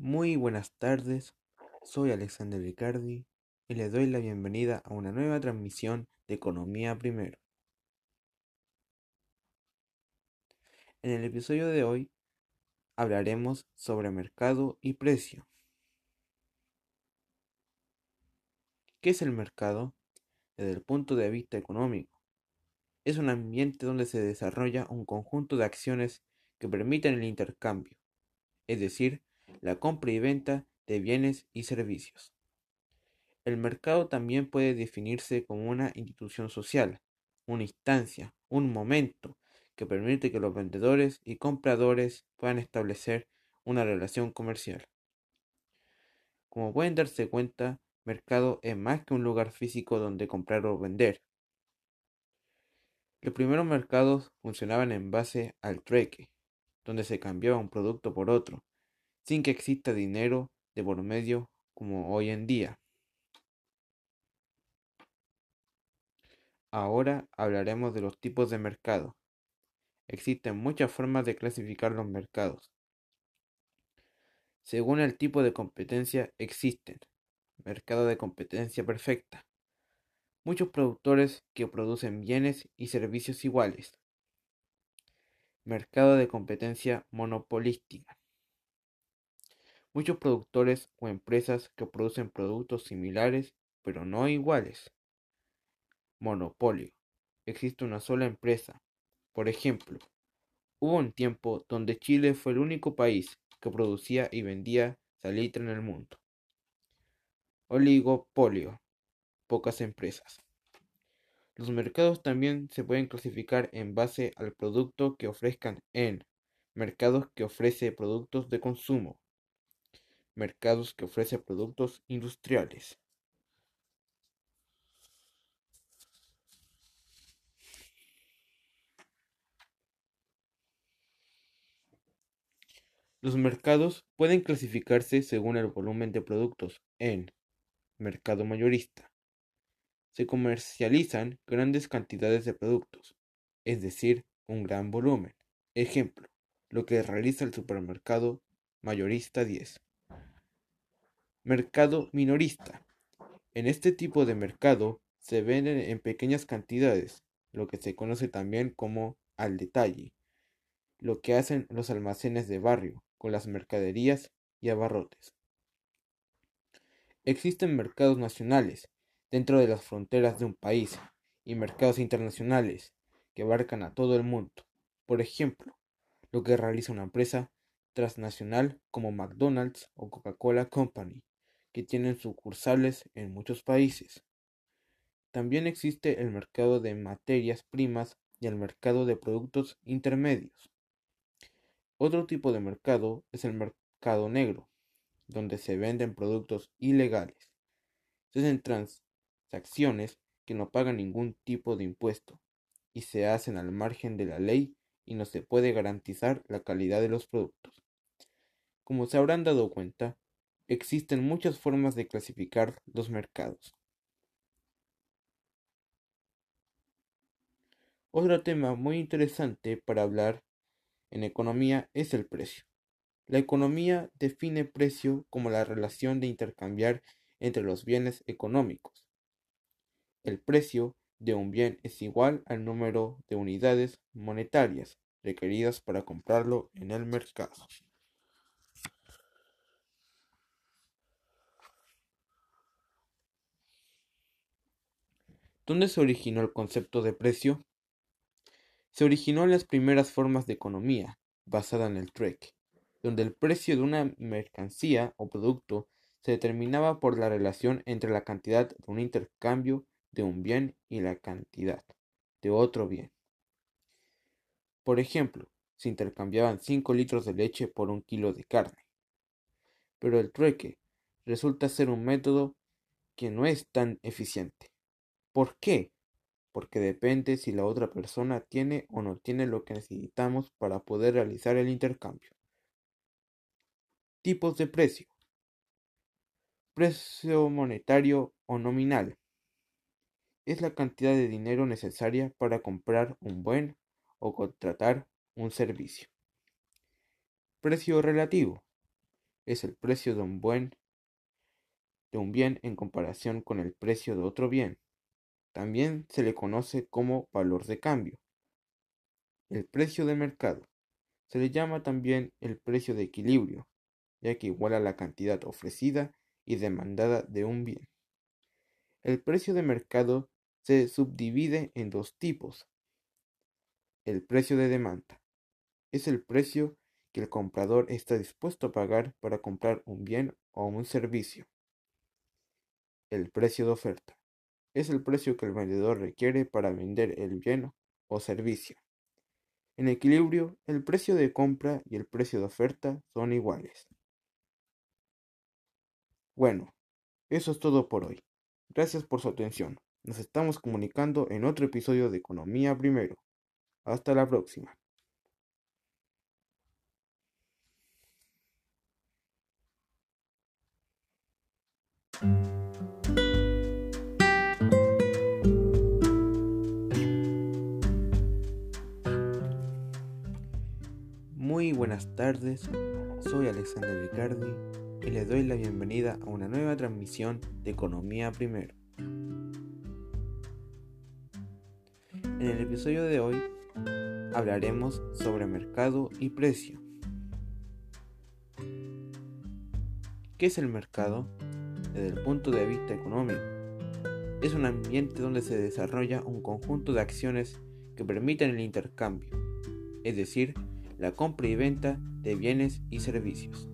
Muy buenas tardes, soy Alexander Ricardi y les doy la bienvenida a una nueva transmisión de Economía Primero. En el episodio de hoy hablaremos sobre mercado y precio. ¿Qué es el mercado? Desde el punto de vista económico, es un ambiente donde se desarrolla un conjunto de acciones que permiten el intercambio, es decir, la compra y venta de bienes y servicios. El mercado también puede definirse como una institución social, una instancia, un momento que permite que los vendedores y compradores puedan establecer una relación comercial. Como pueden darse cuenta, mercado es más que un lugar físico donde comprar o vender. Los primeros mercados funcionaban en base al trueque, donde se cambiaba un producto por otro, sin que exista dinero de por medio como hoy en día. Ahora hablaremos de los tipos de mercado. Existen muchas formas de clasificar los mercados. Según el tipo de competencia existen mercado de competencia perfecta, muchos productores que producen bienes y servicios iguales, mercado de competencia monopolística, muchos productores o empresas que producen productos similares pero no iguales. Monopolio. Existe una sola empresa. Por ejemplo, hubo un tiempo donde Chile fue el único país que producía y vendía salitre en el mundo. Oligopolio. Pocas empresas. Los mercados también se pueden clasificar en base al producto que ofrezcan en mercados que ofrece productos de consumo, mercados que ofrece productos industriales. Los mercados pueden clasificarse según el volumen de productos en mercado mayorista. Se comercializan grandes cantidades de productos, es decir, un gran volumen. Ejemplo, lo que realiza el supermercado mayorista 10. Mercado minorista. En este tipo de mercado se venden en pequeñas cantidades, lo que se conoce también como al detalle, lo que hacen los almacenes de barrio con las mercaderías y abarrotes. Existen mercados nacionales dentro de las fronteras de un país y mercados internacionales que abarcan a todo el mundo. Por ejemplo, lo que realiza una empresa transnacional como McDonald's o Coca-Cola Company que tienen sucursales en muchos países. También existe el mercado de materias primas y el mercado de productos intermedios. Otro tipo de mercado es el mercado negro, donde se venden productos ilegales. Se hacen transacciones que no pagan ningún tipo de impuesto y se hacen al margen de la ley y no se puede garantizar la calidad de los productos. Como se habrán dado cuenta, Existen muchas formas de clasificar los mercados. Otro tema muy interesante para hablar en economía es el precio. La economía define precio como la relación de intercambiar entre los bienes económicos. El precio de un bien es igual al número de unidades monetarias requeridas para comprarlo en el mercado. ¿Dónde se originó el concepto de precio? Se originó en las primeras formas de economía, basada en el trueque, donde el precio de una mercancía o producto se determinaba por la relación entre la cantidad de un intercambio de un bien y la cantidad de otro bien. Por ejemplo, se intercambiaban 5 litros de leche por un kilo de carne. Pero el trueque resulta ser un método que no es tan eficiente. ¿Por qué? Porque depende si la otra persona tiene o no tiene lo que necesitamos para poder realizar el intercambio. Tipos de precio. Precio monetario o nominal. Es la cantidad de dinero necesaria para comprar un buen o contratar un servicio. Precio relativo. es el precio de un buen de un bien en comparación con el precio de otro bien. También se le conoce como valor de cambio. El precio de mercado. Se le llama también el precio de equilibrio, ya que iguala la cantidad ofrecida y demandada de un bien. El precio de mercado se subdivide en dos tipos. El precio de demanda es el precio que el comprador está dispuesto a pagar para comprar un bien o un servicio. El precio de oferta es el precio que el vendedor requiere para vender el bien o servicio. En equilibrio, el precio de compra y el precio de oferta son iguales. Bueno, eso es todo por hoy. Gracias por su atención. Nos estamos comunicando en otro episodio de Economía Primero. Hasta la próxima. Muy buenas tardes, soy Alexander Ricardi y les doy la bienvenida a una nueva transmisión de Economía Primero. En el episodio de hoy hablaremos sobre mercado y precio. ¿Qué es el mercado? Desde el punto de vista económico, es un ambiente donde se desarrolla un conjunto de acciones que permiten el intercambio, es decir, la compra y venta de bienes y servicios.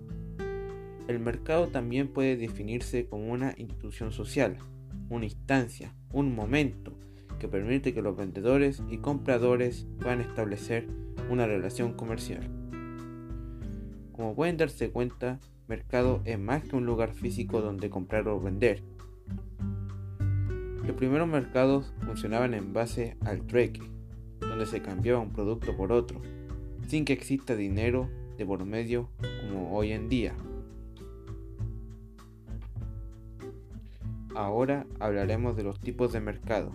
El mercado también puede definirse como una institución social, una instancia, un momento que permite que los vendedores y compradores puedan establecer una relación comercial. Como pueden darse cuenta, mercado es más que un lugar físico donde comprar o vender. Los primeros mercados funcionaban en base al trueque, donde se cambiaba un producto por otro, sin que exista dinero de por medio como hoy en día. Ahora hablaremos de los tipos de mercado.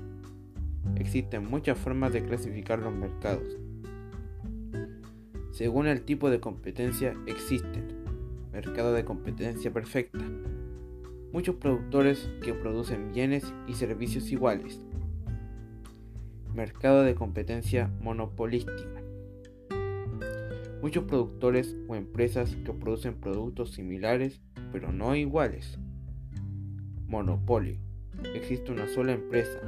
Existen muchas formas de clasificar los mercados. Según el tipo de competencia existen mercado de competencia perfecta, muchos productores que producen bienes y servicios iguales, mercado de competencia monopolística, muchos productores o empresas que producen productos similares pero no iguales, monopolio. Existe una sola empresa.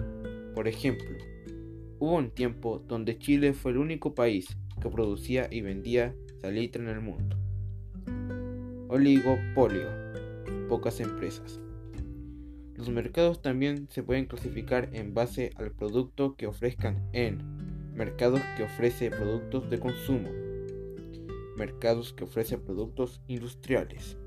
Por ejemplo, hubo un tiempo donde Chile fue el único país que producía y vendía salitre en el mundo. Oligopolio. Pocas empresas. Los mercados también se pueden clasificar en base al producto que ofrezcan en mercados que ofrece productos de consumo, mercados que ofrece productos industriales,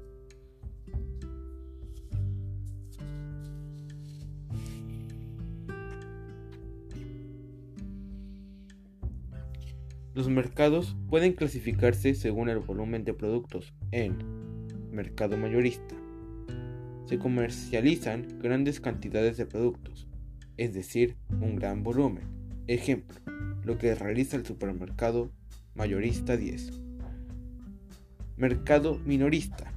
Los mercados pueden clasificarse según el volumen de productos en mercado mayorista. Se comercializan grandes cantidades de productos, es decir, un gran volumen. Ejemplo, lo que realiza el supermercado mayorista 10. Mercado minorista.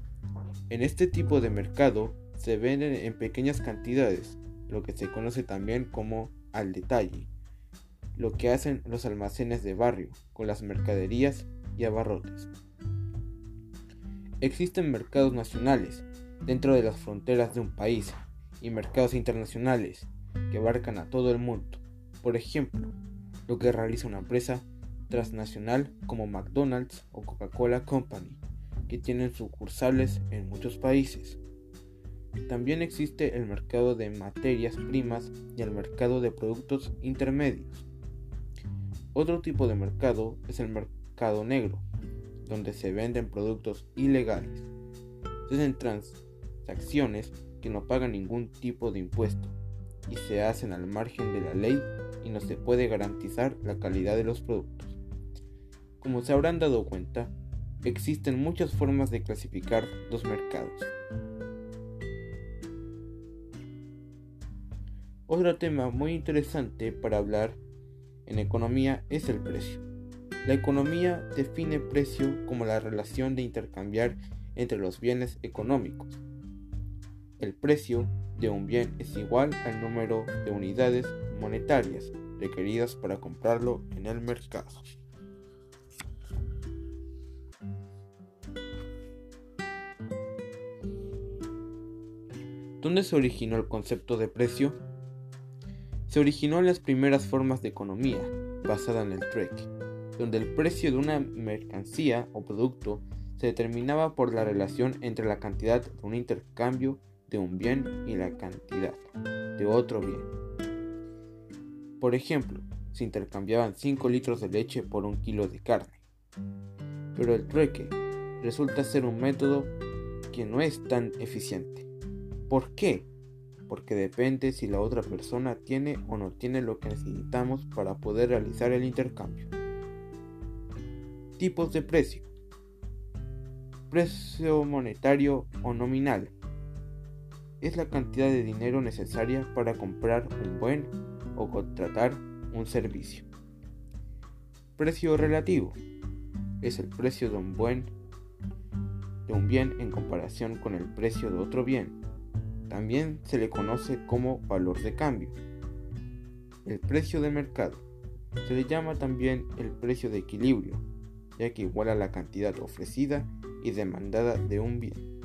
En este tipo de mercado se venden en pequeñas cantidades, lo que se conoce también como al detalle lo que hacen los almacenes de barrio con las mercaderías y abarrotes. Existen mercados nacionales dentro de las fronteras de un país y mercados internacionales que abarcan a todo el mundo. Por ejemplo, lo que realiza una empresa transnacional como McDonald's o Coca-Cola Company, que tienen sucursales en muchos países. También existe el mercado de materias primas y el mercado de productos intermedios. Otro tipo de mercado es el mercado negro, donde se venden productos ilegales. Se hacen transacciones que no pagan ningún tipo de impuesto y se hacen al margen de la ley y no se puede garantizar la calidad de los productos. Como se habrán dado cuenta, existen muchas formas de clasificar los mercados. Otro tema muy interesante para hablar en economía es el precio. La economía define precio como la relación de intercambiar entre los bienes económicos. El precio de un bien es igual al número de unidades monetarias requeridas para comprarlo en el mercado. ¿Dónde se originó el concepto de precio? Se originó en las primeras formas de economía, basada en el trueque, donde el precio de una mercancía o producto se determinaba por la relación entre la cantidad de un intercambio de un bien y la cantidad de otro bien. Por ejemplo, se intercambiaban 5 litros de leche por un kilo de carne. Pero el trueque resulta ser un método que no es tan eficiente. ¿Por qué? Porque depende si la otra persona tiene o no tiene lo que necesitamos para poder realizar el intercambio. Tipos de precio. Precio monetario o nominal. Es la cantidad de dinero necesaria para comprar un buen o contratar un servicio. Precio relativo. Es el precio de un buen de un bien en comparación con el precio de otro bien también se le conoce como valor de cambio. El precio de mercado. Se le llama también el precio de equilibrio, ya que iguala la cantidad ofrecida y demandada de un bien.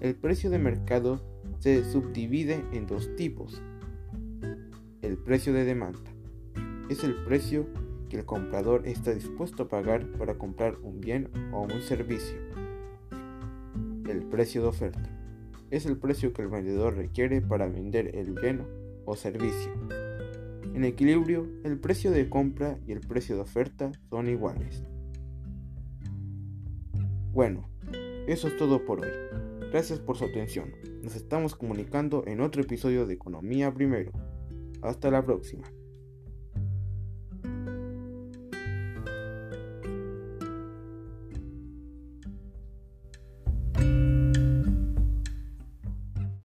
El precio de mercado se subdivide en dos tipos. El precio de demanda es el precio que el comprador está dispuesto a pagar para comprar un bien o un servicio. El precio de oferta es el precio que el vendedor requiere para vender el bien o servicio. En equilibrio, el precio de compra y el precio de oferta son iguales. Bueno, eso es todo por hoy. Gracias por su atención. Nos estamos comunicando en otro episodio de Economía Primero. Hasta la próxima.